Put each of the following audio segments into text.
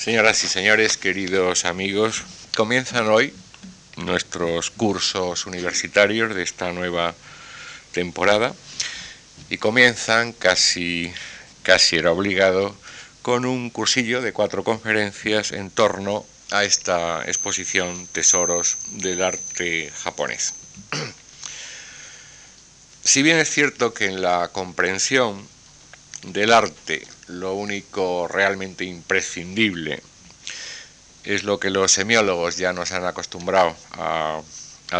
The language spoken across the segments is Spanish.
Señoras y señores, queridos amigos, comienzan hoy nuestros cursos universitarios de esta nueva temporada y comienzan casi, casi era obligado con un cursillo de cuatro conferencias en torno a esta exposición Tesoros del Arte Japonés. Si bien es cierto que en la comprensión del arte lo único realmente imprescindible es lo que los semiólogos ya nos han acostumbrado a,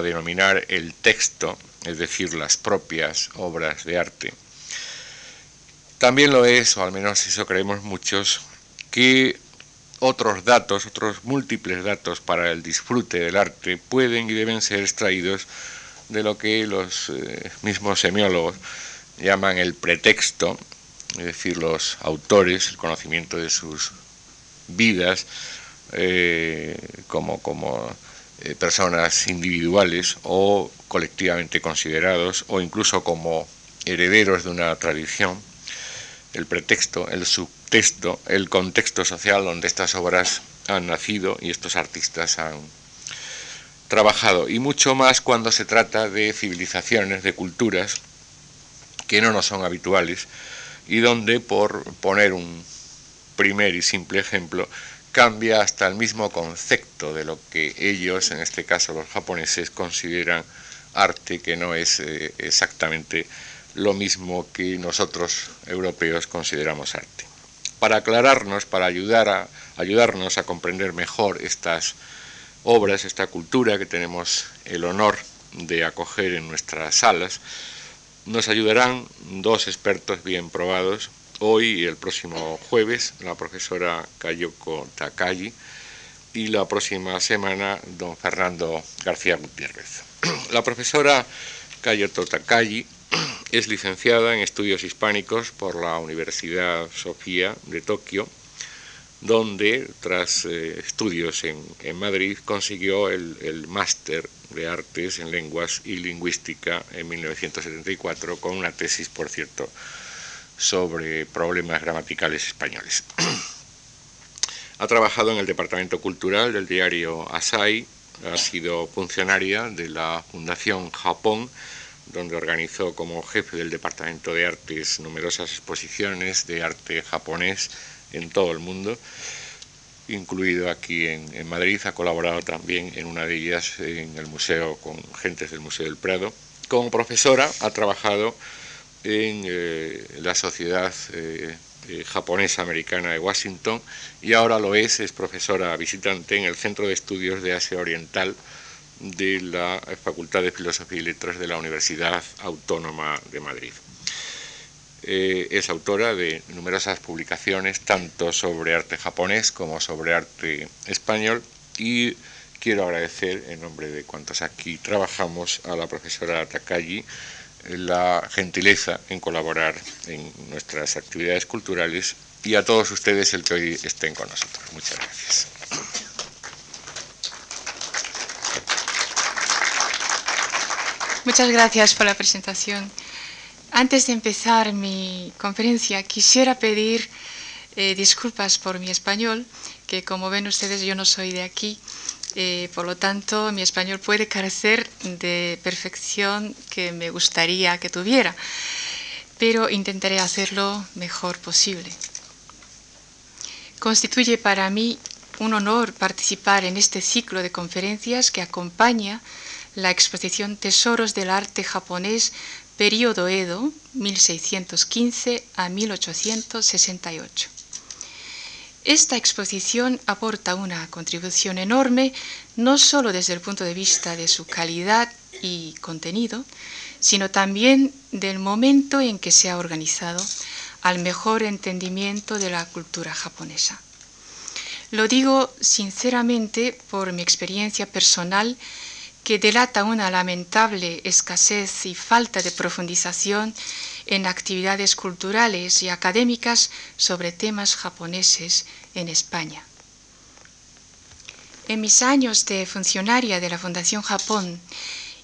denominar el texto, es decir, las propias obras de arte. También lo es, o al menos eso creemos muchos, que otros datos, otros múltiples datos para el disfrute del arte pueden y deben ser extraídos de lo que los eh, mismos semiólogos llaman el pretexto, es decir, los autores, el conocimiento de sus vidas eh, como, como eh, personas individuales o colectivamente considerados o incluso como herederos de una tradición, el pretexto, el subtexto, el contexto social donde estas obras han nacido y estos artistas han trabajado, y mucho más cuando se trata de civilizaciones, de culturas que no nos son habituales y donde, por poner un primer y simple ejemplo, cambia hasta el mismo concepto de lo que ellos, en este caso los japoneses, consideran arte, que no es eh, exactamente lo mismo que nosotros europeos consideramos arte. Para aclararnos, para ayudar a, ayudarnos a comprender mejor estas obras, esta cultura que tenemos el honor de acoger en nuestras salas, nos ayudarán dos expertos bien probados, hoy y el próximo jueves, la profesora Kayoko Takagi, y la próxima semana, don Fernando García Gutiérrez. La profesora Kayoko Takagi es licenciada en estudios hispánicos por la Universidad Sofía de Tokio, donde tras eh, estudios en, Madrid consiguió el máster de Artes en Lenguas y Lingüística en 1974, con una tesis, por cierto, sobre problemas gramaticales españoles. ha trabajado en el Departamento Cultural del diario Asai, ha sido funcionaria de la Fundación Japón, donde organizó como jefe del Departamento de Artes numerosas exposiciones de arte japonés en todo el mundo incluido aquí en, Madrid, ha colaborado también en una de ellas en el museo con gentes del Museo del Prado. Como profesora ha trabajado en eh, la Sociedad eh, eh, Japonesa Americana de Washington y ahora lo es, es profesora visitante en el Centro de Estudios de Asia Oriental de la Facultad de Filosofía y Letras de la Universidad Autónoma de Madrid. Eh, es autora de numerosas publicaciones, tanto sobre arte japonés como sobre arte español, y quiero agradecer, en nombre de cuantos aquí trabajamos, a la profesora Takagi la gentileza en colaborar en nuestras actividades culturales y a todos ustedes el que hoy estén con nosotros. Muchas gracias. Muchas gracias por la presentación. Antes de empezar mi conferencia, quisiera pedir eh, disculpas por mi español, que como ven ustedes yo no soy de aquí, eh, por lo tanto mi español puede carecer de perfección que me gustaría que tuviera, pero intentaré hacerlo mejor posible. Constituye para mí un honor participar en este ciclo de conferencias que acompaña la exposición Tesoros del Arte Japonés periodo Edo, 1615 a 1868. Esta exposición aporta una contribución enorme, no solo desde el punto de vista de su calidad y contenido, sino también del momento en que se ha organizado al mejor entendimiento de la cultura japonesa. Lo digo sinceramente por mi experiencia personal que delata una lamentable escasez y falta de profundización en actividades culturales y académicas sobre temas japoneses en España. En mis años de funcionaria de la Fundación Japón,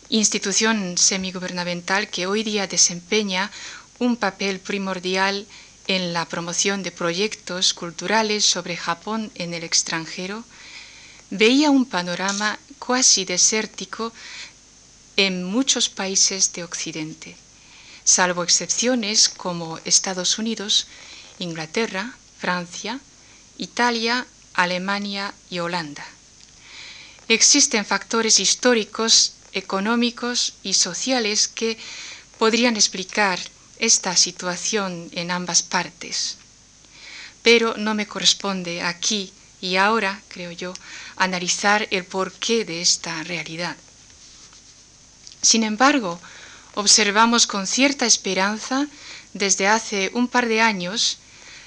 institución semigubernamental que hoy día desempeña un papel primordial en la promoción de proyectos culturales sobre Japón en el extranjero, veía un panorama cuasi desértico en muchos países de Occidente, salvo excepciones como Estados Unidos, Inglaterra, Francia, Italia, Alemania y Holanda. Existen factores históricos, económicos y sociales que podrían explicar esta situación en ambas partes. Pero no me corresponde aquí y ahora, creo yo, analizar el porqué de esta realidad. Sin embargo, observamos con cierta esperanza desde hace un par de años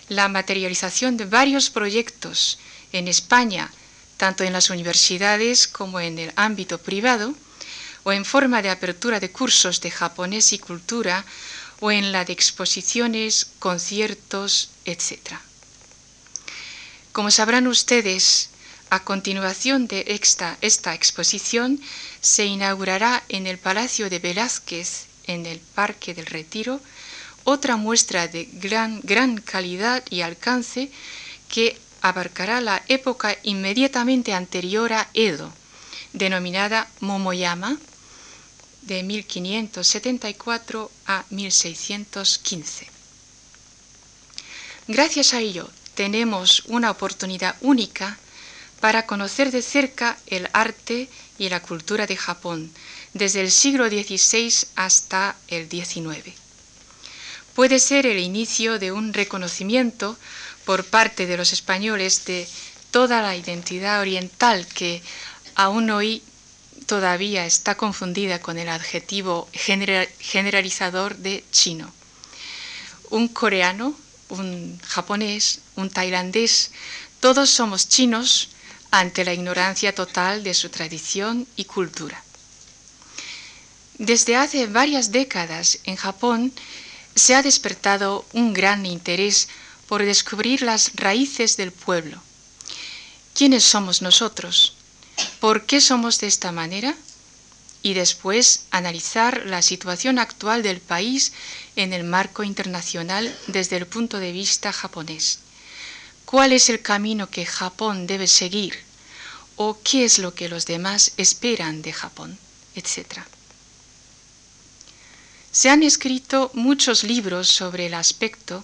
la materialización de varios proyectos en España, tanto en las universidades como en el ámbito privado, o en forma de apertura de cursos de japonés y cultura o en la de exposiciones, conciertos, etc. Como sabrán ustedes, a continuación de esta, esta exposición se inaugurará en el Palacio de Velázquez, en el Parque del Retiro, otra muestra de gran, gran calidad y alcance que abarcará la época inmediatamente anterior a Edo, denominada Momoyama, de 1574 a 1615. Gracias a ello tenemos una oportunidad única para conocer de cerca el arte y la cultura de Japón desde el siglo XVI hasta el XIX. Puede ser el inicio de un reconocimiento por parte de los españoles de toda la identidad oriental que aún hoy todavía está confundida con el adjetivo generalizador de chino. Un coreano, un japonés, un tailandés, todos somos chinos ante la ignorancia total de su tradición y cultura. Desde hace varias décadas en Japón se ha despertado un gran interés por descubrir las raíces del pueblo. ¿Quiénes somos nosotros? ¿Por qué somos de esta manera? Y después analizar la situación actual del país en el marco internacional desde el punto de vista japonés. ¿Cuál es el camino que Japón debe seguir? ¿O qué es lo que los demás esperan de Japón? Etcétera. Se han escrito muchos libros sobre el aspecto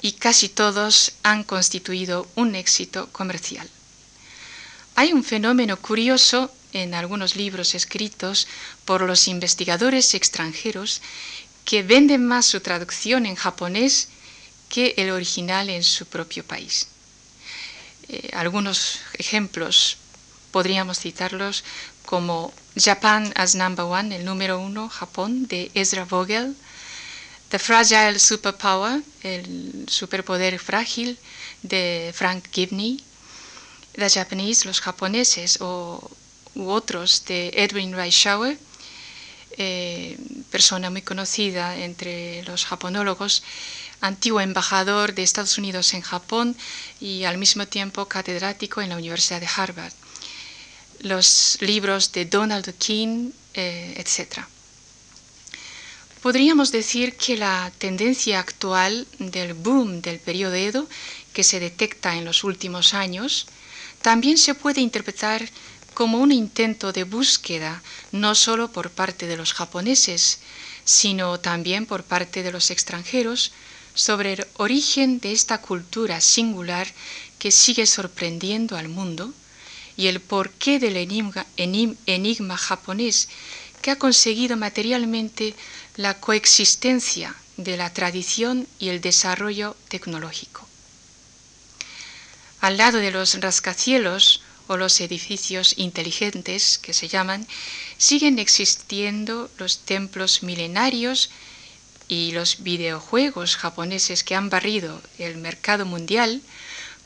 y casi todos han constituido un éxito comercial. Hay un fenómeno curioso en algunos libros escritos por los investigadores extranjeros que venden más su traducción en japonés que el original en su propio país. Eh, algunos ejemplos podríamos citarlos como Japan as Number One, el número uno, Japón, de Ezra Vogel, The Fragile Superpower, el superpoder frágil, de Frank Gibney, The Japanese, los japoneses, o, u otros de Edwin Reischauer, eh, persona muy conocida entre los japonólogos, antiguo embajador de Estados Unidos en Japón y al mismo tiempo catedrático en la Universidad de Harvard. Los libros de Donald King, eh, etc. Podríamos decir que la tendencia actual del boom del periodo Edo, que se detecta en los últimos años, también se puede interpretar como un intento de búsqueda no solo por parte de los japoneses, sino también por parte de los extranjeros sobre el origen de esta cultura singular que sigue sorprendiendo al mundo y el porqué del enigma, enigma japonés que ha conseguido materialmente la coexistencia de la tradición y el desarrollo tecnológico. Al lado de los rascacielos o los edificios inteligentes que se llaman, siguen existiendo los templos milenarios y los videojuegos japoneses que han barrido el mercado mundial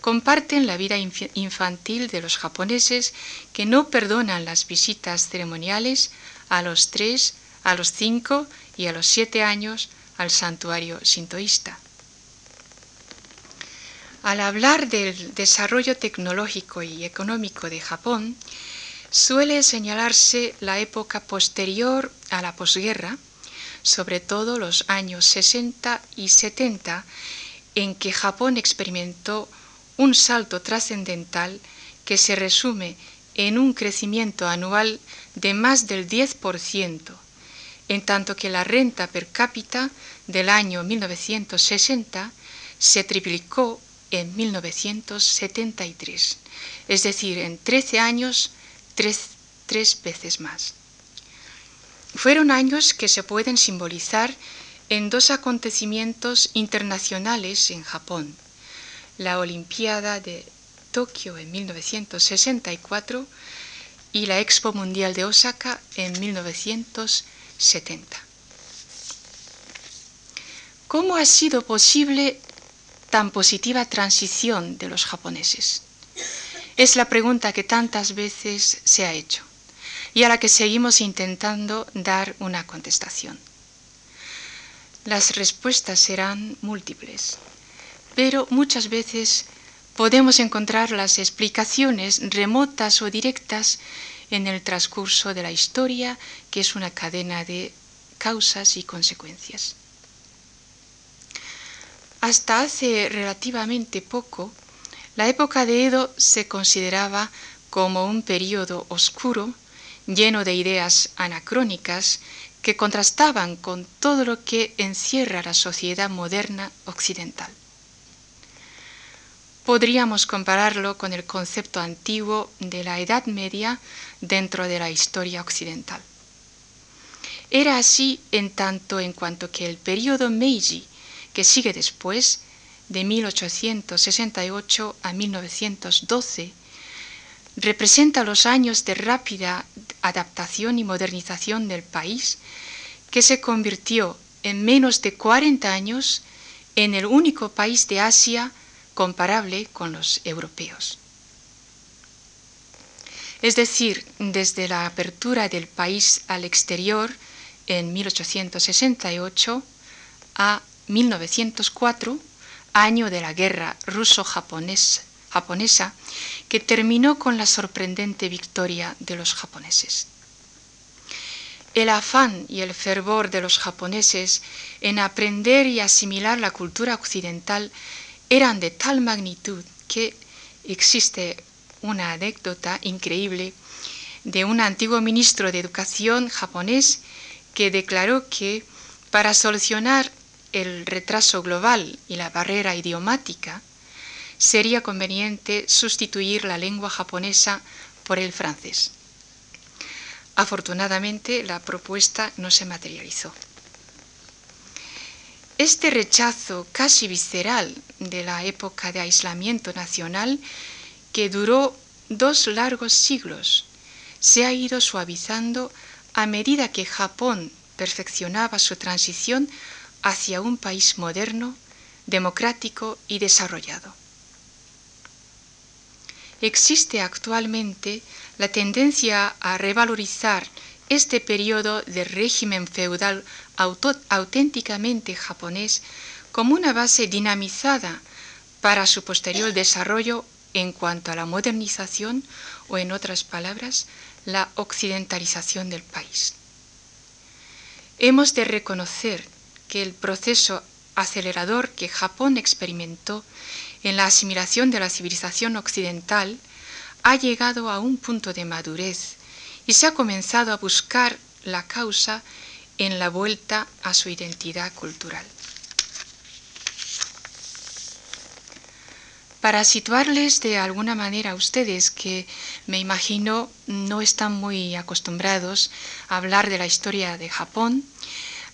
comparten la vida infantil de los japoneses que no perdonan las visitas ceremoniales a los tres, a los cinco y a los siete años al santuario sintoísta. Al hablar del desarrollo tecnológico y económico de Japón, suele señalarse la época posterior a la posguerra, sobre todo los años 60 y 70, en que Japón experimentó un salto trascendental que se resume en un crecimiento anual de más del 10%, en tanto que la renta per cápita del año 1960 se triplicó en 1973, es decir, en 13 años, tres, tres veces más. Fueron años que se pueden simbolizar en dos acontecimientos internacionales en Japón, la Olimpiada de Tokio en 1964 y la Expo Mundial de Osaka en 1970. ¿Cómo ha sido posible tan positiva transición de los japoneses? Es la pregunta que tantas veces se ha hecho y a la que seguimos intentando dar una contestación. Las respuestas serán múltiples, pero muchas veces podemos encontrar las explicaciones remotas o directas en el transcurso de la historia, que es una cadena de causas y consecuencias. Hasta hace relativamente poco, la época de Edo se consideraba como un periodo oscuro, lleno de ideas anacrónicas que contrastaban con todo lo que encierra la sociedad moderna occidental. Podríamos compararlo con el concepto antiguo de la Edad Media dentro de la historia occidental. Era así en tanto en cuanto que el periodo Meiji que sigue después, de 1868 a 1912, representa los años de rápida adaptación y modernización del país, que se convirtió en menos de 40 años en el único país de Asia comparable con los europeos. Es decir, desde la apertura del país al exterior en 1868 a 1904, año de la guerra ruso-japonesa, que terminó con la sorprendente victoria de los japoneses. El afán y el fervor de los japoneses en aprender y asimilar la cultura occidental eran de tal magnitud que existe una anécdota increíble de un antiguo ministro de educación japonés que declaró que para solucionar el retraso global y la barrera idiomática, sería conveniente sustituir la lengua japonesa por el francés. Afortunadamente, la propuesta no se materializó. Este rechazo casi visceral de la época de aislamiento nacional, que duró dos largos siglos, se ha ido suavizando a medida que Japón perfeccionaba su transición hacia un país moderno, democrático y desarrollado. Existe actualmente la tendencia a revalorizar este periodo de régimen feudal auténticamente japonés como una base dinamizada para su posterior desarrollo en cuanto a la modernización o, en otras palabras, la occidentalización del país. Hemos de reconocer que el proceso acelerador que Japón experimentó en la asimilación de la civilización occidental ha llegado a un punto de madurez y se ha comenzado a buscar la causa en la vuelta a su identidad cultural. Para situarles de alguna manera a ustedes que me imagino no están muy acostumbrados a hablar de la historia de Japón,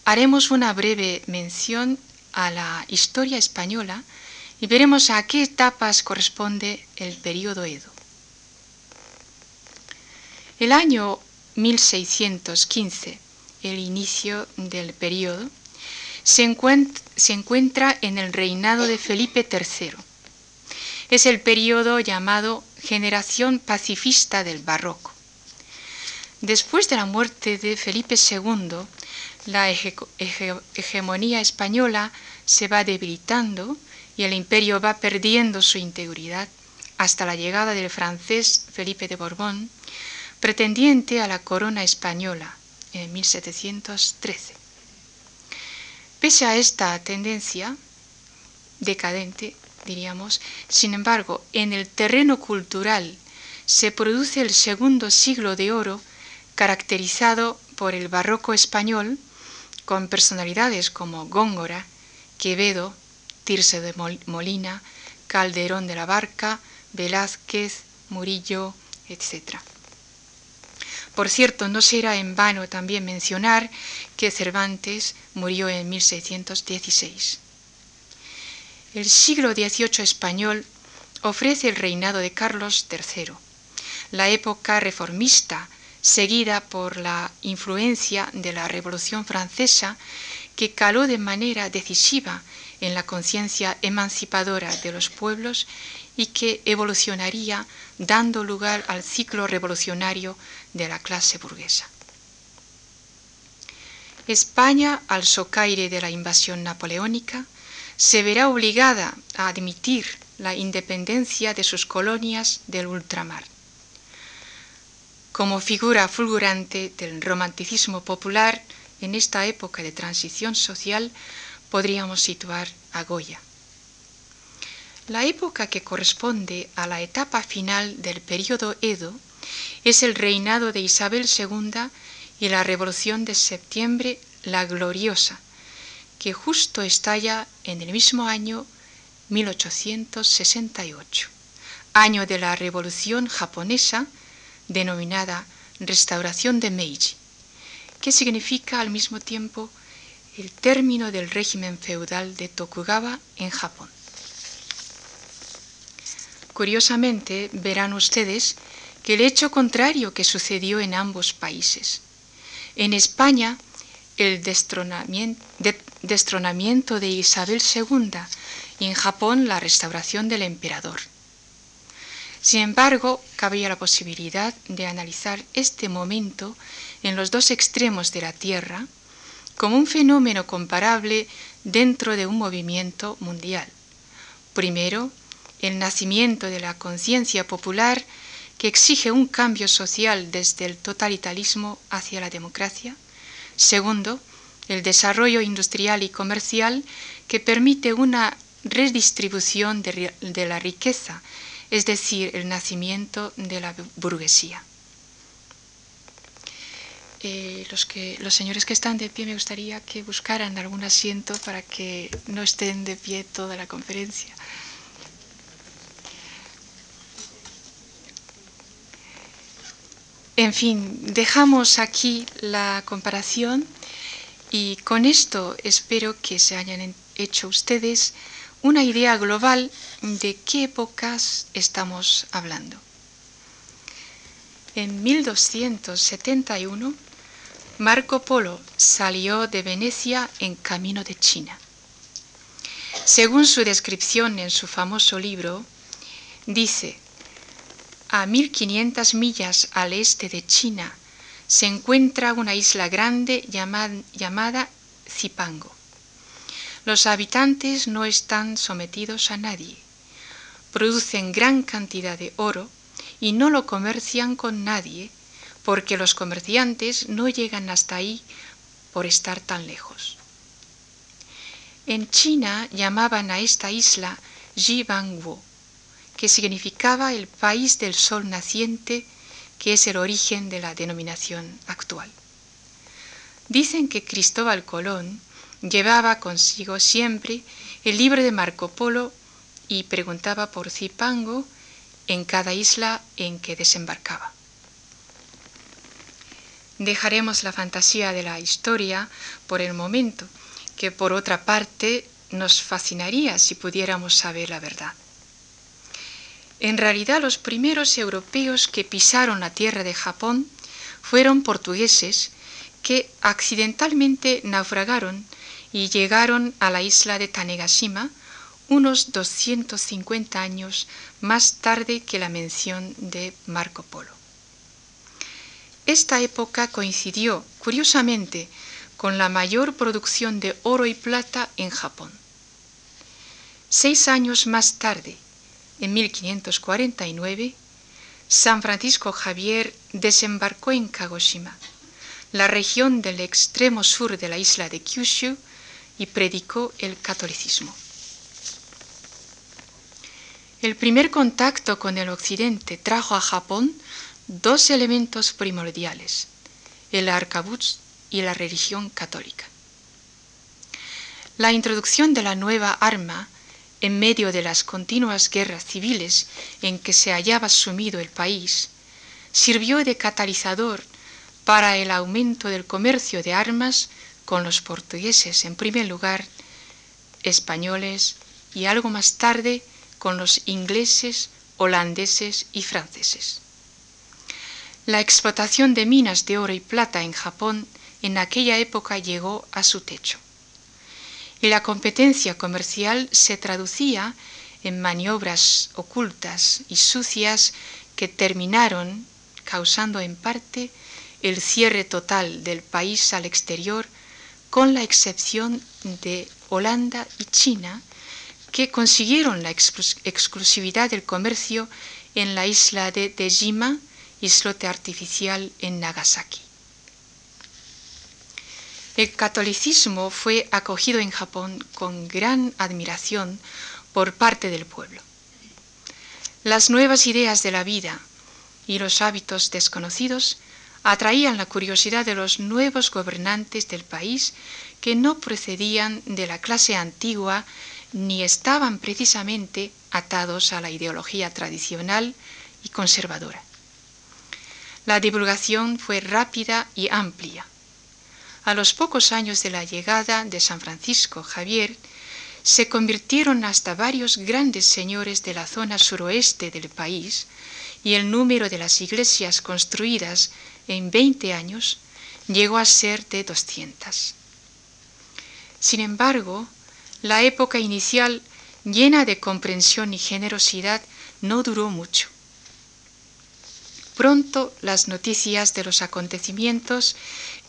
haremos una breve mención a la historia española y veremos a qué etapas corresponde el periodo Edo. El año 1615, el inicio del periodo, se encuentra, en el reinado de Felipe III. Es el periodo llamado generación pacifista del barroco. Después de la muerte de Felipe II, la hegemonía española se va debilitando y el imperio va perdiendo su integridad hasta la llegada del francés Felipe de Borbón, pretendiente a la corona española en 1713. Pese a esta tendencia, decadente, diríamos. Sin embargo, en el terreno cultural se produce el segundo siglo de oro, caracterizado por el barroco español, con personalidades como Góngora, Quevedo, Tirse de Molina, Calderón de la Barca, Velázquez, Murillo, etc. Por cierto, no será en vano también mencionar que Cervantes murió en 1616. El siglo XVIII español ofrece el reinado de Carlos III, la época reformista seguida por la influencia de la Revolución Francesa que caló de manera decisiva en la conciencia emancipadora de los pueblos y que evolucionaría dando lugar al ciclo revolucionario de la clase burguesa. España, al socaire de la invasión napoleónica, se verá obligada a admitir la independencia de sus colonias del ultramar. Como figura fulgurante del romanticismo popular en esta época de transición social, podríamos situar a Goya. La época que corresponde a la etapa final del período Edo es el reinado de Isabel II y la Revolución de Septiembre, la Gloriosa, que justo estalla en el mismo año 1868, año de la Revolución japonesa denominada Restauración de Meiji, que significa al mismo tiempo el término del régimen feudal de Tokugawa en Japón. Curiosamente, verán ustedes que el hecho contrario que sucedió en ambos países. En España, el destronamiento de Isabel II y en Japón la restauración del emperador. Sin embargo, cabía la posibilidad de analizar este momento en los dos extremos de la Tierra como un fenómeno comparable dentro de un movimiento mundial. Primero, el nacimiento de la conciencia popular que exige un cambio social desde el totalitarismo hacia la democracia. Segundo, el desarrollo industrial y comercial que permite una redistribución de, la riqueza, es decir, el nacimiento de la burguesía. Eh, los, que, los señores que están de pie me gustaría que buscaran algún asiento para que no estén de pie toda la conferencia. En fin, dejamos aquí la comparación y con esto espero que se hayan hecho ustedes una idea global de qué épocas estamos hablando. En 1271, Marco Polo salió de Venecia en camino de China. Según su descripción en su famoso libro, dice, a 1500 millas al este de China se encuentra una isla grande llamada, Zipango. Los habitantes no están sometidos a nadie. Producen gran cantidad de oro y no lo comercian con nadie porque los comerciantes no llegan hasta ahí por estar tan lejos. En China llamaban a esta isla Jibangwo que significaba el país del sol naciente, que es el origen de la denominación actual. Dicen que Cristóbal Colón llevaba consigo siempre el libro de Marco Polo y preguntaba por Zipango en cada isla en que desembarcaba. Dejaremos la fantasía de la historia por el momento, que por otra parte nos fascinaría si pudiéramos saber la verdad. En realidad los primeros europeos que pisaron la tierra de Japón fueron portugueses que accidentalmente naufragaron y llegaron a la isla de Tanegashima unos 250 años más tarde que la mención de Marco Polo. Esta época coincidió, curiosamente, con la mayor producción de oro y plata en Japón. Seis años más tarde, en 1549, San Francisco Javier desembarcó en Kagoshima, la región del extremo sur de la isla de Kyushu, y predicó el catolicismo. El primer contacto con el occidente trajo a Japón dos elementos primordiales, el arcabuz y la religión católica. La introducción de la nueva arma en medio de las continuas guerras civiles en que se hallaba sumido el país, sirvió de catalizador para el aumento del comercio de armas con los portugueses en primer lugar, españoles y algo más tarde con los ingleses, holandeses y franceses. La explotación de minas de oro y plata en Japón en aquella época llegó a su techo y la competencia comercial se traducía en maniobras ocultas y sucias que terminaron causando en parte el cierre total del país al exterior, con la excepción de Holanda y China, que consiguieron la exclusividad del comercio en la isla de Dejima, islote artificial en Nagasaki. El catolicismo fue acogido en Japón con gran admiración por parte del pueblo. Las nuevas ideas de la vida y los hábitos desconocidos atraían la curiosidad de los nuevos gobernantes del país que no procedían de la clase antigua ni estaban precisamente atados a la ideología tradicional y conservadora. La divulgación fue rápida y amplia a los pocos años de la llegada de San Francisco Javier, se convirtieron hasta varios grandes señores de la zona suroeste del país y el número de las iglesias construidas en 20 años llegó a ser de 200. Sin embargo, la época inicial, llena de comprensión y generosidad, no duró mucho. Pronto las noticias de los acontecimientos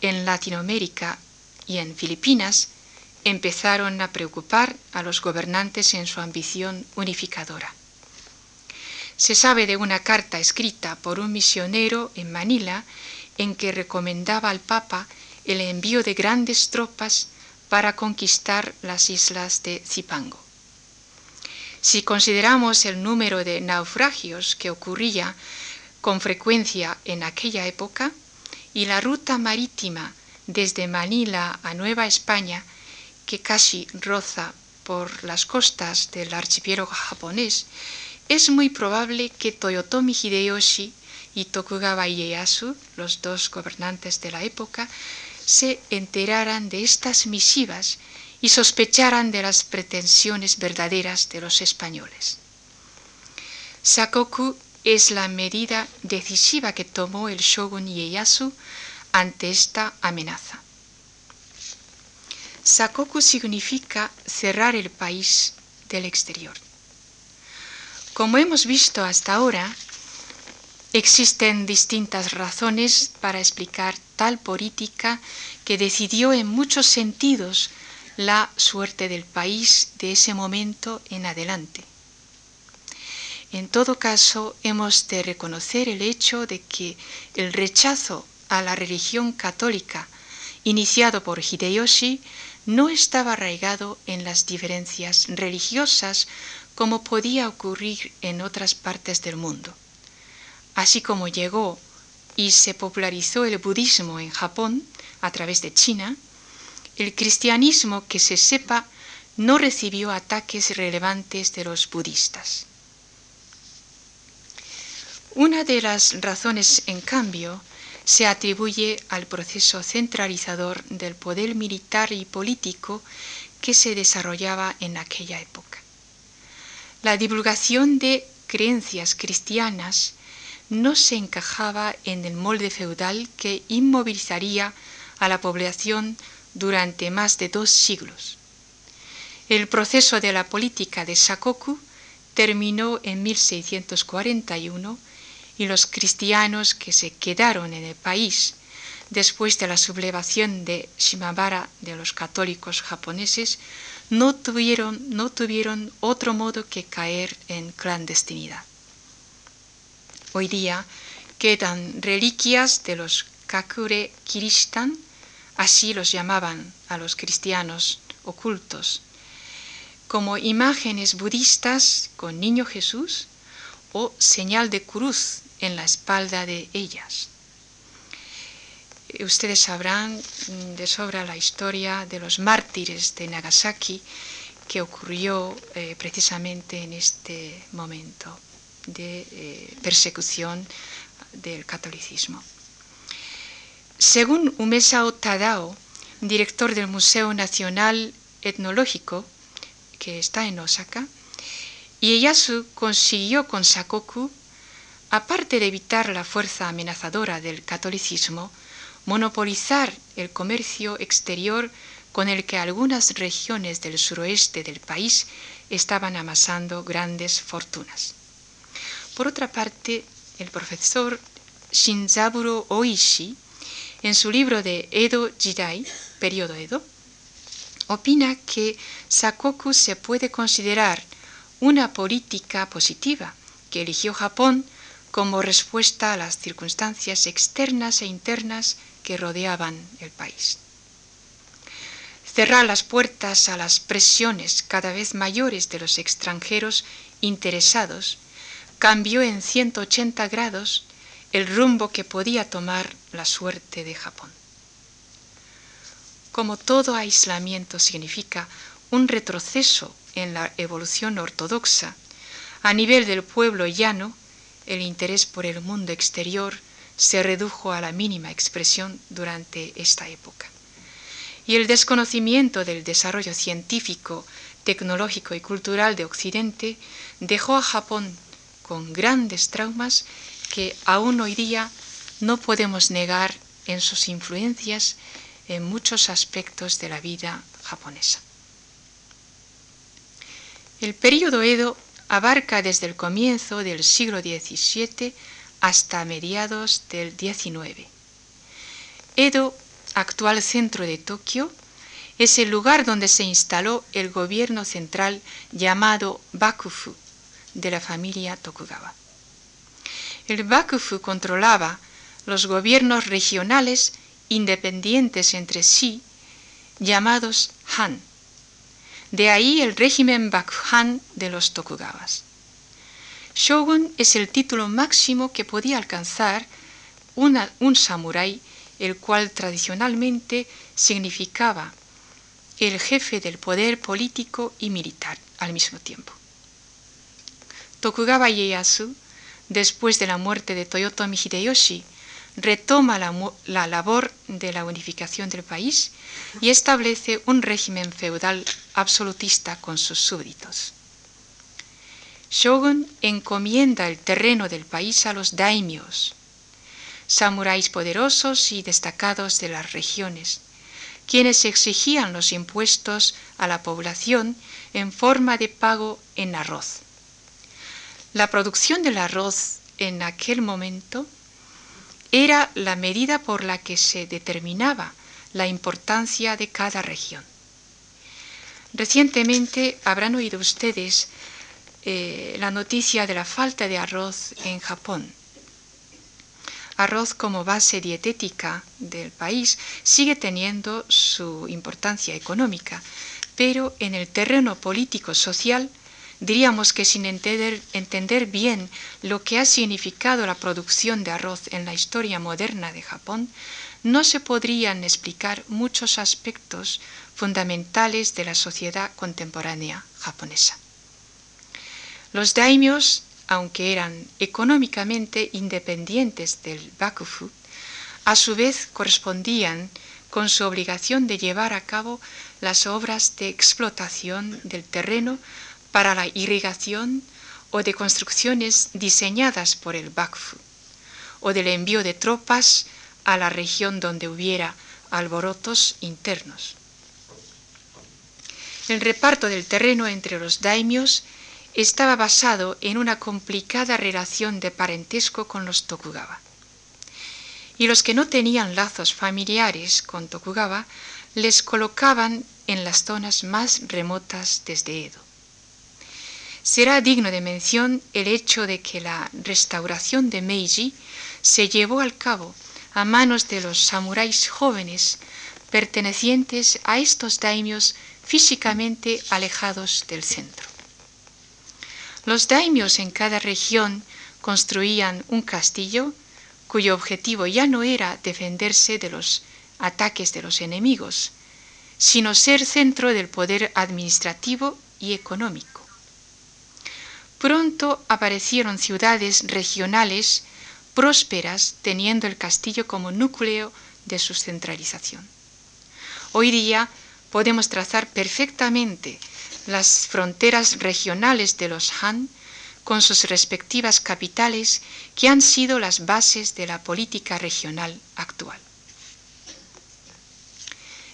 en Latinoamérica y en Filipinas empezaron a preocupar a los gobernantes en su ambición unificadora. Se sabe de una carta escrita por un misionero en Manila en que recomendaba al Papa el envío de grandes tropas para conquistar las islas de Zipango. Si consideramos el número de naufragios que ocurría con frecuencia en aquella época y la ruta marítima desde Manila a Nueva España, que casi roza por las costas del archipiélago japonés, es muy probable que Toyotomi Hideyoshi y Tokugawa Ieyasu, los dos gobernantes de la época, se enteraran de estas misivas y sospecharan de las pretensiones verdaderas de los españoles. Sakoku es la medida decisiva que tomó el shogun Ieyasu ante esta amenaza. Sakoku significa cerrar el país del exterior. Como hemos visto hasta ahora, existen distintas razones para explicar tal política que decidió en muchos sentidos la suerte del país de ese momento en adelante. En todo caso, hemos de reconocer el hecho de que el rechazo a la religión católica iniciado por Hideyoshi no estaba arraigado en las diferencias religiosas como podía ocurrir en otras partes del mundo. Así como llegó y se popularizó el budismo en Japón a través de China, el cristianismo que se sepa no recibió ataques relevantes de los budistas. Una de las razones, en cambio, se atribuye al proceso centralizador del poder militar y político que se desarrollaba en aquella época. La divulgación de creencias cristianas no se encajaba en el molde feudal que inmovilizaría a la población durante más de dos siglos. El proceso de la política de Sakoku terminó en 1641 y los cristianos que se quedaron en el país después de la sublevación de Shimabara de los católicos japoneses no tuvieron, no tuvieron otro modo que caer en clandestinidad. Hoy día quedan reliquias de los Kakure Kiristan, así los llamaban a los cristianos ocultos, como imágenes budistas con Niño Jesús o señal de cruz en la espalda de ellas. Ustedes sabrán de sobra la historia de los mártires de Nagasaki que ocurrió eh, precisamente en este momento de eh, persecución del catolicismo. Según Umesao Tadao, director del Museo Nacional Etnológico, que está en Osaka, Ieyasu consiguió con Sakoku, aparte de evitar la fuerza amenazadora del catolicismo, monopolizar el comercio exterior con el que algunas regiones del suroeste del país estaban amasando grandes fortunas. Por otra parte, el profesor Shinzaburo Oishi en su libro de Edo Jidai, periodo Edo, opina que Sakoku se puede considerar una política positiva que eligió Japón como respuesta a las circunstancias externas e internas que rodeaban el país. Cerrar las puertas a las presiones cada vez mayores de los extranjeros interesados cambió en 180 grados el rumbo que podía tomar la suerte de Japón. Como todo aislamiento significa un retroceso en la evolución ortodoxa, a nivel del pueblo llano, el interés por el mundo exterior se redujo a la mínima expresión durante esta época. Y el desconocimiento del desarrollo científico, tecnológico y cultural de Occidente dejó a Japón con grandes traumas que aún hoy día no podemos negar en sus influencias en muchos aspectos de la vida japonesa. El período Edo abarca desde el comienzo del siglo XVII hasta mediados del XIX. Edo, actual centro de Tokio, es el lugar donde se instaló el gobierno central llamado Bakufu de la familia Tokugawa. El Bakufu controlaba los gobiernos regionales independientes entre sí, llamados Han. De ahí el régimen Bakuhan de los Tokugawas. Shogun es el título máximo que podía alcanzar un samurái, el cual tradicionalmente significaba el jefe del poder político y militar al mismo tiempo. Tokugawa Ieyasu, después de la muerte de Toyotomi Hideyoshi, retoma la, la, labor de la unificación del país y establece un régimen feudal absolutista con sus súbditos. Shogun encomienda el terreno del país a los daimios, samuráis poderosos y destacados de las regiones, quienes exigían los impuestos a la población en forma de pago en arroz. La producción del arroz en aquel momento era la medida por la que se determinaba la importancia de cada región. Recientemente habrán oído ustedes eh, la noticia de la falta de arroz en Japón. Arroz como base dietética del país sigue teniendo su importancia económica, pero en el terreno político-social Diríamos que sin entender, bien lo que ha significado la producción de arroz en la historia moderna de Japón, no se podrían explicar muchos aspectos fundamentales de la sociedad contemporánea japonesa. Los daimios, aunque eran económicamente independientes del bakufu, a su vez correspondían con su obligación de llevar a cabo las obras de explotación del terreno para la irrigación o de construcciones diseñadas por el Bakufu, o del envío de tropas a la región donde hubiera alborotos internos. El reparto del terreno entre los daimios estaba basado en una complicada relación de parentesco con los Tokugawa. Y los que no tenían lazos familiares con Tokugawa les colocaban en las zonas más remotas desde Edo. Será digno de mención el hecho de que la restauración de Meiji se llevó al cabo a manos de los samuráis jóvenes pertenecientes a estos daimios físicamente alejados del centro. Los daimios en cada región construían un castillo cuyo objetivo ya no era defenderse de los ataques de los enemigos, sino ser centro del poder administrativo y económico. Pronto aparecieron ciudades regionales prósperas teniendo el castillo como núcleo de su centralización. Hoy día podemos trazar perfectamente las fronteras regionales de los Han con sus respectivas capitales que han sido las bases de la política regional actual.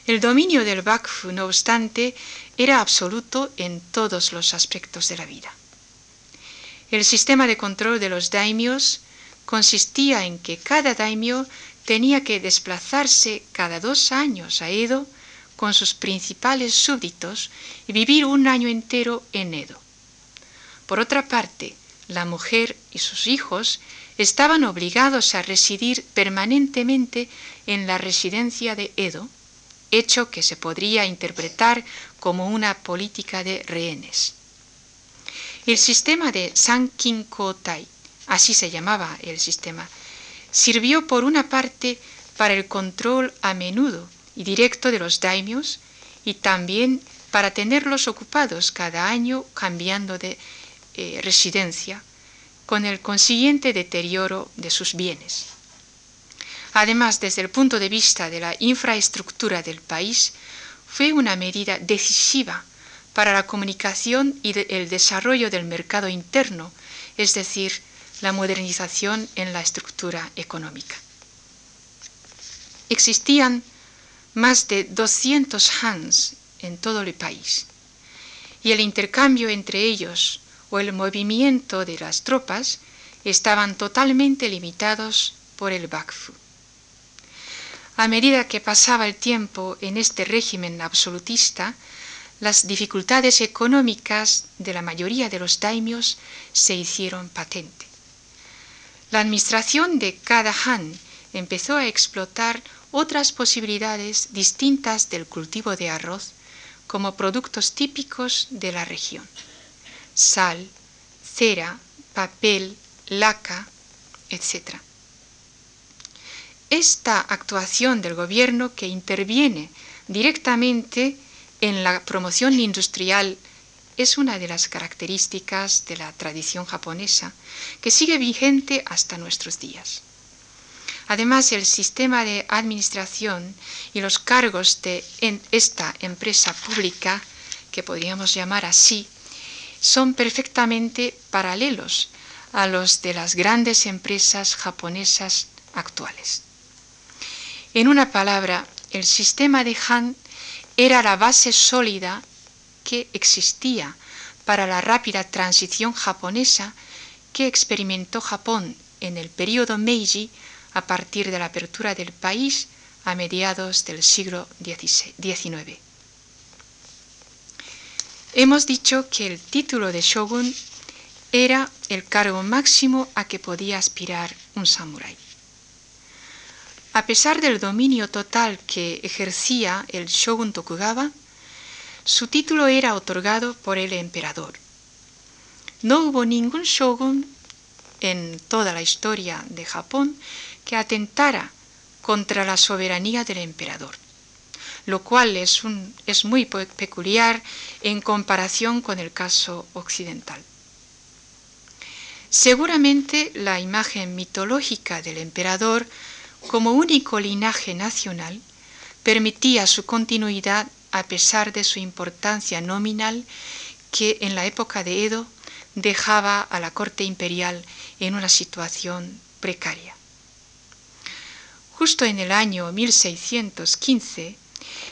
El dominio del Bakfu, no obstante, era absoluto en todos los aspectos de la vida. El sistema de control de los daimios consistía en que cada daimio tenía que desplazarse cada dos años a Edo con sus principales súbditos y vivir un año entero en Edo. Por otra parte, la mujer y sus hijos estaban obligados a residir permanentemente en la residencia de Edo, hecho que se podría interpretar como una política de rehenes. El sistema de Sankinkotai, así se llamaba el sistema, sirvió por una parte para el control a menudo y directo de los daimios y también para tenerlos ocupados cada año cambiando de eh, residencia, con el consiguiente deterioro de sus bienes. Además, desde el punto de vista de la infraestructura del país, fue una medida decisiva para la comunicación y el desarrollo del mercado interno, es decir, la modernización en la estructura económica. Existían más de 200 Hans en todo el país, y el intercambio entre ellos o el movimiento de las tropas estaban totalmente limitados por el Bakfu. A medida que pasaba el tiempo en este régimen absolutista, las dificultades económicas de la mayoría de los daimios se hicieron patente. La administración de cada Han empezó a explotar otras posibilidades distintas del cultivo de arroz como productos típicos de la región. Sal, cera, papel, laca, etc. Esta actuación del gobierno que interviene directamente en la promoción industrial es una de las características de la tradición japonesa que sigue vigente hasta nuestros días. Además, el sistema de administración y los cargos de esta empresa pública, que podríamos llamar así, son perfectamente paralelos a los de las grandes empresas japonesas actuales. En una palabra, el sistema de Han era la base sólida que existía para la rápida transición japonesa que experimentó Japón en el período Meiji a partir de la apertura del país a mediados del siglo XIX. Hemos dicho que el título de shogun era el cargo máximo a que podía aspirar un samurái. A pesar del dominio total que ejercía el shogun Tokugawa, su título era otorgado por el emperador. No hubo ningún shogun en toda la historia de Japón que atentara contra la soberanía del emperador, lo cual es, muy peculiar en comparación con el caso occidental. Seguramente la imagen mitológica del emperador como único linaje nacional permitía su continuidad a pesar de su importancia nominal que en la época de Edo dejaba a la corte imperial en una situación precaria. Justo en el año 1615,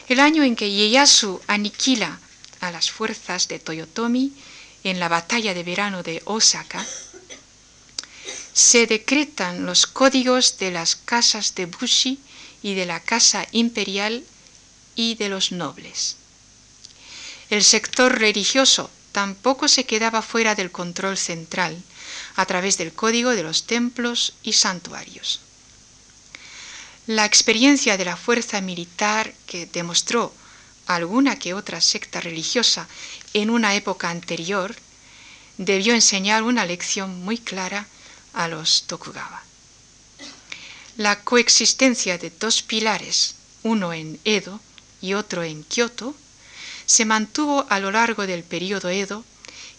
el año en que Ieyasu aniquila a las fuerzas de Toyotomi en la batalla de verano de Osaka, se decretan los códigos de las casas de Bushi y de la casa imperial y de los nobles. El sector religioso tampoco se quedaba fuera del control central a través del código de los templos y santuarios. La experiencia de la fuerza militar que demostró alguna que otra secta religiosa en una época anterior, debió enseñar una lección muy clara a los Tokugawa. La coexistencia de dos pilares, uno en Edo y otro en Kioto, se mantuvo a lo largo del periodo Edo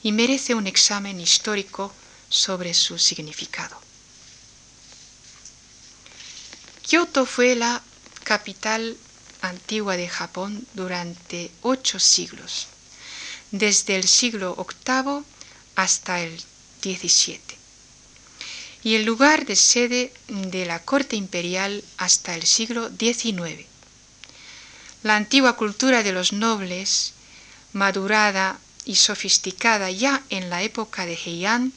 y merece un examen histórico sobre su significado. Kioto fue la capital antigua de Japón durante ocho siglos, desde el siglo VIII hasta el XVII, y el lugar de sede de la corte imperial hasta el siglo XIX. La antigua cultura de los nobles, madurada y sofisticada ya en la época de Heian,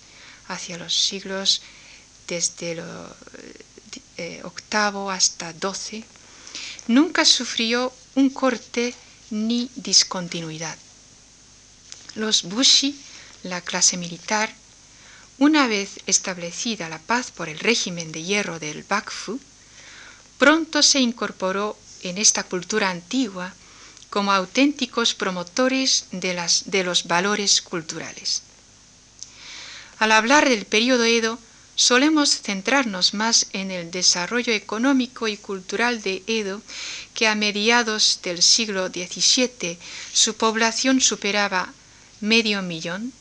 hacia los siglos desde el eh, octavo hasta doce, nunca sufrió un corte ni discontinuidad. Los Bushi, la clase militar, una vez establecida la paz por el régimen de hierro del Bakufu, pronto se incorporó en esta cultura antigua como auténticos promotores de, las, de los valores culturales. Al hablar del periodo Edo, solemos centrarnos más en el desarrollo económico y cultural de Edo, que a mediados del siglo XVII su población superaba medio millón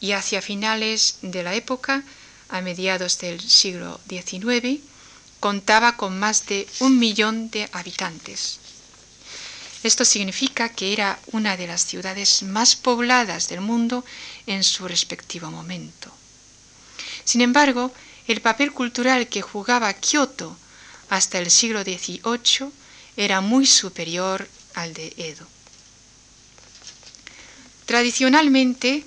y hacia finales de la época, a mediados del siglo XIX, contaba con más de un millón de habitantes. Esto significa que era una de las ciudades más pobladas del mundo en su respectivo momento. Sin embargo, el papel cultural que jugaba Kioto hasta el siglo XVIII era muy superior al de Edo. Tradicionalmente,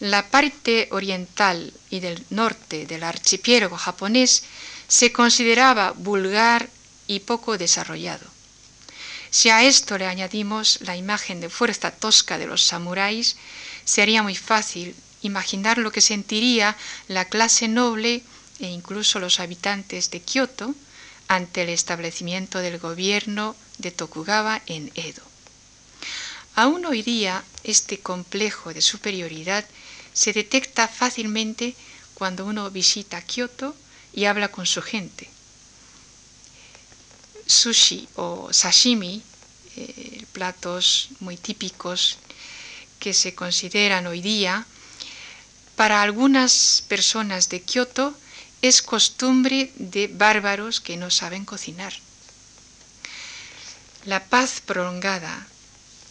la parte oriental y del norte del archipiélago japonés se consideraba vulgar y poco desarrollado. Si a esto le añadimos la imagen de fuerza tosca de los samuráis, sería muy fácil imaginar lo que sentiría la clase noble e incluso los habitantes de Kioto ante el establecimiento del gobierno de Tokugawa en Edo. Aún hoy día este complejo de superioridad se detecta fácilmente cuando uno visita Kioto y habla con su gente. Sushi o sashimi, eh, platos muy típicos que se consideran hoy día para algunas personas de Kioto es costumbre de bárbaros que no saben cocinar. La paz prolongada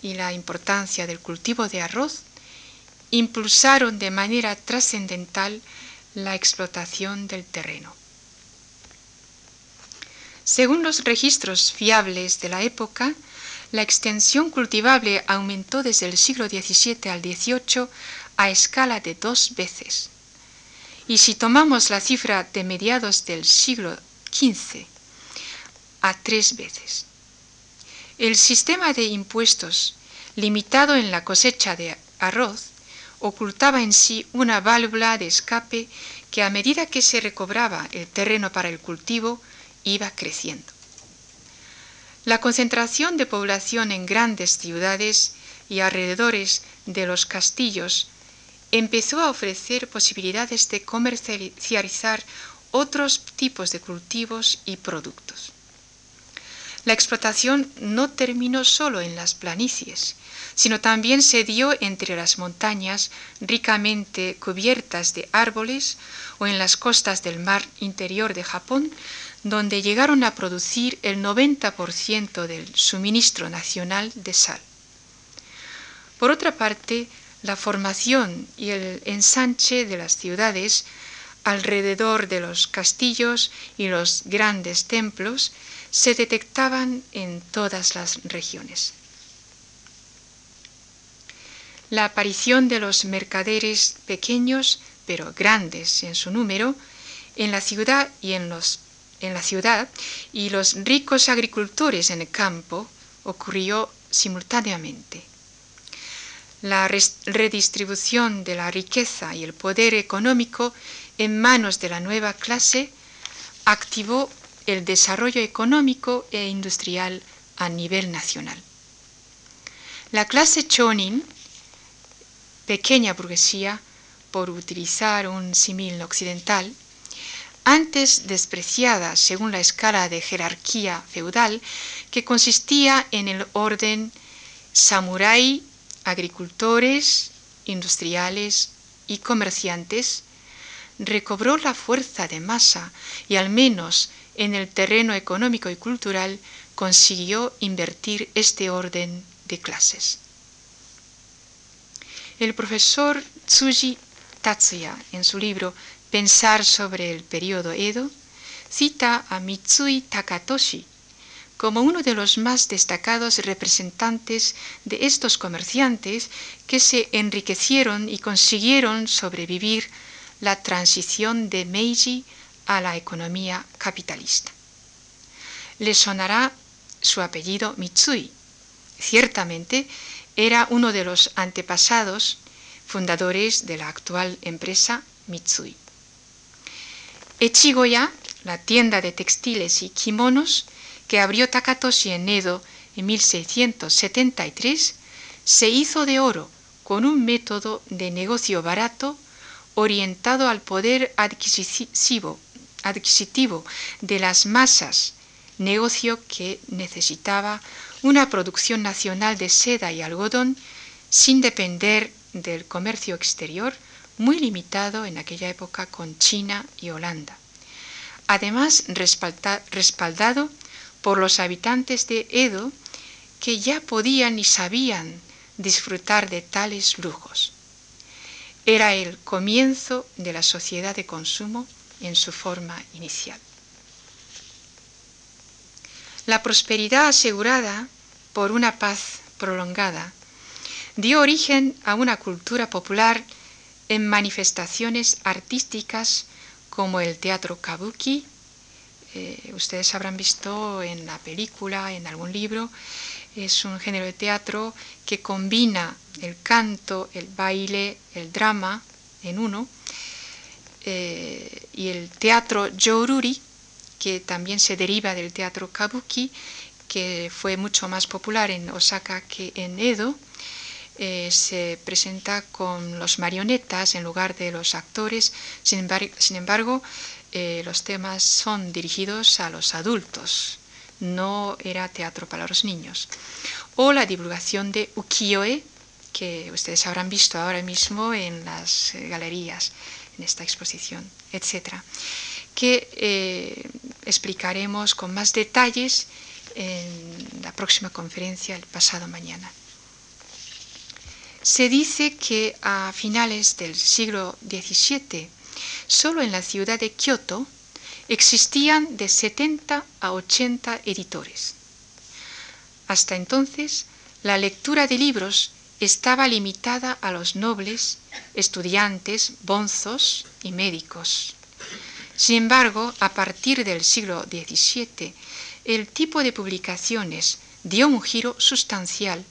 y la importancia del cultivo de arroz impulsaron de manera trascendental la explotación del terreno. Según los registros fiables de la época, la extensión cultivable aumentó desde el siglo XVII al XVIII a escala de dos veces. Y si tomamos la cifra de mediados del siglo XV, a tres veces. El sistema de impuestos, limitado en la cosecha de arroz, ocultaba en sí una válvula de escape que a medida que se recobraba el terreno para el cultivo, iba creciendo. La concentración de población en grandes ciudades y alrededores de los castillos empezó a ofrecer posibilidades de comercializar otros tipos de cultivos y productos. La explotación no terminó solo en las planicies, sino también se dio entre las montañas ricamente cubiertas de árboles o en las costas del mar interior de Japón, donde llegaron a producir el 90% del suministro nacional de sal. Por otra parte, la formación y el ensanche de las ciudades alrededor de los castillos y los grandes templos se detectaban en todas las regiones. La aparición de los mercaderes pequeños pero grandes en su número en la ciudad y en, los, en la ciudad y los ricos agricultores en el campo ocurrió simultáneamente la redistribución de la riqueza y el poder económico en manos de la nueva clase activó el desarrollo económico e industrial a nivel nacional. La clase chonin, pequeña burguesía, por utilizar un símil occidental, antes despreciada según la escala de jerarquía feudal, que consistía en el orden samurái, agricultores, industriales y comerciantes, recobró la fuerza de masa y al menos en el terreno económico y cultural consiguió invertir este orden de clases. El profesor Tsuji Tatsuya, en su libro Pensar sobre el periodo Edo, cita a Mitsui Takatoshi como uno de los más destacados representantes de estos comerciantes que se enriquecieron y consiguieron sobrevivir la transición de Meiji a la economía capitalista. Le sonará su apellido Mitsui. Ciertamente era uno de los antepasados fundadores de la actual empresa Mitsui. Echigoya, la tienda de textiles y kimonos que abrió Takatoshi en Edo en 1673, se hizo de oro con un método de negocio barato orientado al poder adquisitivo, adquisitivo de las masas, negocio que necesitaba una producción nacional de seda y algodón sin depender del comercio exterior muy limitado en aquella época con China y Holanda. Además, respaldado por los habitantes de Edo que ya podían y sabían disfrutar de tales lujos. Era el comienzo de la sociedad de consumo en su forma inicial. La prosperidad asegurada por una paz prolongada dio origen a una cultura popular en manifestaciones artísticas como el teatro kabuki, eh, ustedes habrán visto en la película, en algún libro, es un género de teatro que combina el canto, el baile, el drama en uno, eh, y el teatro Joruri, que también se deriva del teatro kabuki, que fue mucho más popular en Osaka que en Edo, eh, se presenta con los marionetas en lugar de los actores. Sin embargo, eh, los temas son dirigidos a los adultos, no era teatro para los niños. O la divulgación de ukiyo-e, que ustedes habrán visto ahora mismo en las eh, galerías, en esta exposición, etc. Que explicaremos con más detalles en la próxima conferencia el pasado mañana. Se dice que a finales del siglo XVII, solo en la ciudad de Kioto, existían de 70 a 80 editores. Hasta entonces, la lectura de libros estaba limitada a los nobles, estudiantes, bonzos y médicos. Sin embargo, a partir del siglo XVII, el tipo de publicaciones dio un giro sustancial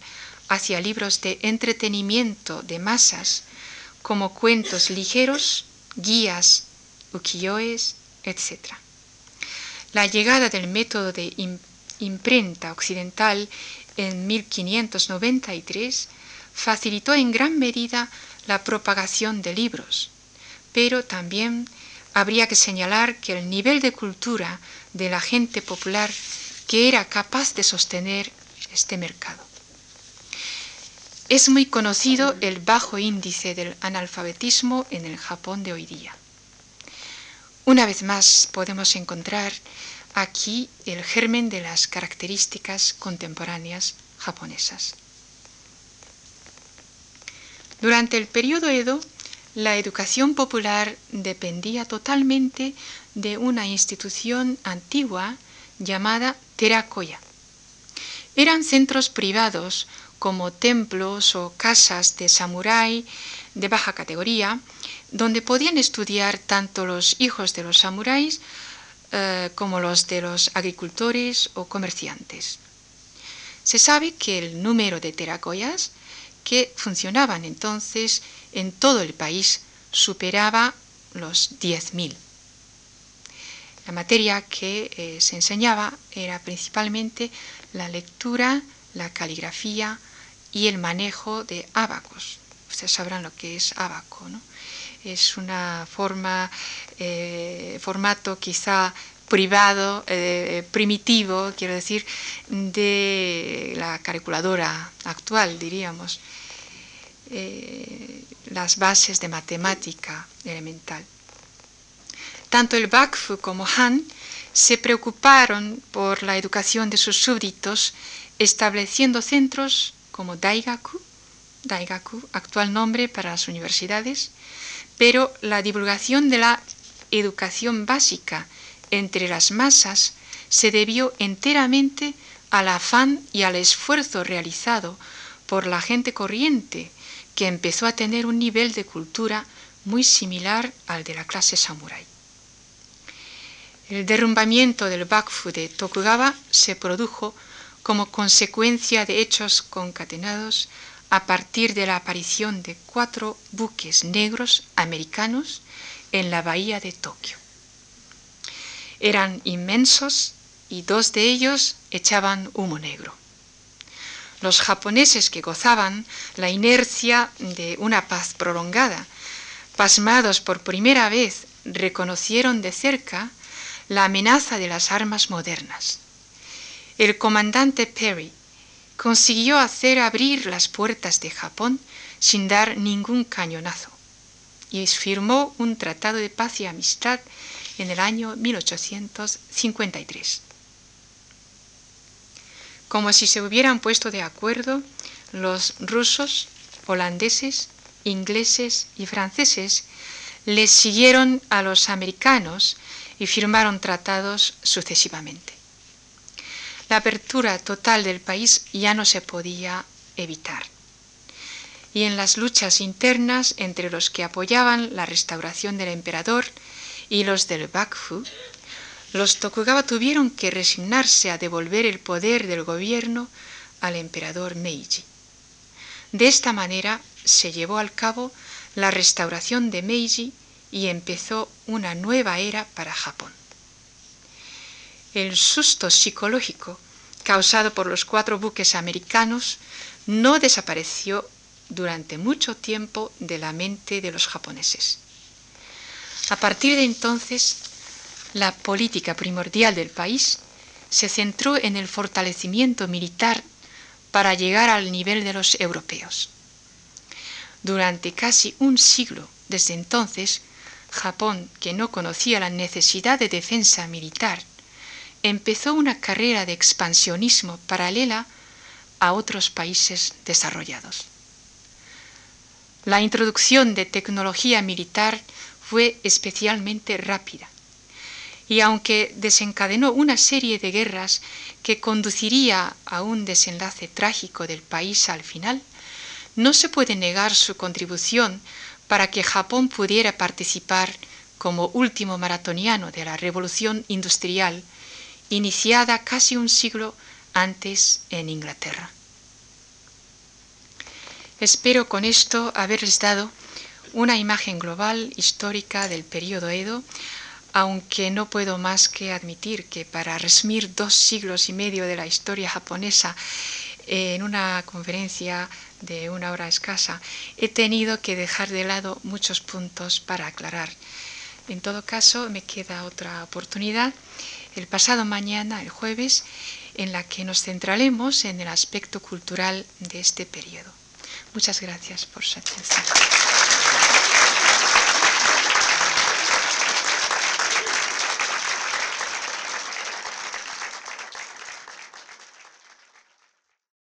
hacia libros de entretenimiento de masas, como cuentos ligeros, guías, ukiyo-es, etc. La llegada del método de imprenta occidental en 1593 facilitó en gran medida la propagación de libros, pero también habría que señalar que el nivel de cultura de la gente popular que era capaz de sostener este mercado. Es muy conocido el bajo índice del analfabetismo en el Japón de hoy día. Una vez más podemos encontrar aquí el germen de las características contemporáneas japonesas. Durante el periodo Edo, la educación popular dependía totalmente de una institución antigua llamada Terakoya. Eran centros privados como templos o casas de samurái de baja categoría, donde podían estudiar tanto los hijos de los samuráis eh, como los de los agricultores o comerciantes. Se sabe que el número de terakoyas que funcionaban entonces en todo el país superaba los 10.000. La materia que eh, se enseñaba era principalmente la lectura, la caligrafía, y el manejo de abacos. Ustedes sabrán lo que es abaco, ¿no? Es una forma, eh, formato quizá privado, eh, primitivo, quiero decir, de la calculadora actual, diríamos, eh, las bases de matemática elemental. Tanto el Bakfu como Han se preocuparon por la educación de sus súbditos, estableciendo centros como Daigaku, Daigaku, actual nombre para las universidades, pero la divulgación de la educación básica entre las masas se debió enteramente al afán y al esfuerzo realizado por la gente corriente, que empezó a tener un nivel de cultura muy similar al de la clase samurái. El derrumbamiento del Bakufu de Tokugawa se produjo como consecuencia de hechos concatenados a partir de la aparición de cuatro buques negros americanos en la bahía de Tokio. Eran inmensos y dos de ellos echaban humo negro. Los japoneses que gozaban la inercia de una paz prolongada, pasmados por primera vez, reconocieron de cerca la amenaza de las armas modernas. El comandante Perry consiguió hacer abrir las puertas de Japón sin dar ningún cañonazo y firmó un tratado de paz y amistad en el año 1853. Como si se hubieran puesto de acuerdo, los rusos, holandeses, ingleses y franceses les siguieron a los americanos y firmaron tratados sucesivamente. La apertura total del país ya no se podía evitar. Y en las luchas internas entre los que apoyaban la restauración del emperador y los del Bakufu, los Tokugawa tuvieron que resignarse a devolver el poder del gobierno al emperador Meiji. De esta manera se llevó al cabo la restauración de Meiji y empezó una nueva era para Japón. El susto psicológico causado por los cuatro buques americanos no desapareció durante mucho tiempo de la mente de los japoneses. A partir de entonces, la política primordial del país se centró en el fortalecimiento militar para llegar al nivel de los europeos. Durante casi un siglo desde entonces, Japón, que no conocía la necesidad de defensa militar, empezó una carrera de expansionismo paralela a otros países desarrollados. La introducción de tecnología militar fue especialmente rápida y aunque desencadenó una serie de guerras que conduciría a un desenlace trágico del país al final, no se puede negar su contribución para que Japón pudiera participar como último maratoniano de la revolución industrial iniciada casi un siglo antes en Inglaterra. Espero con esto haberles dado una imagen global histórica del periodo Edo, aunque no puedo más que admitir que para resumir dos siglos y medio de la historia japonesa en una conferencia de una hora escasa, he tenido que dejar de lado muchos puntos para aclarar. En todo caso, me queda otra oportunidad el pasado mañana, el jueves, en la que nos centraremos en el aspecto cultural de este periodo. Muchas gracias por su atención.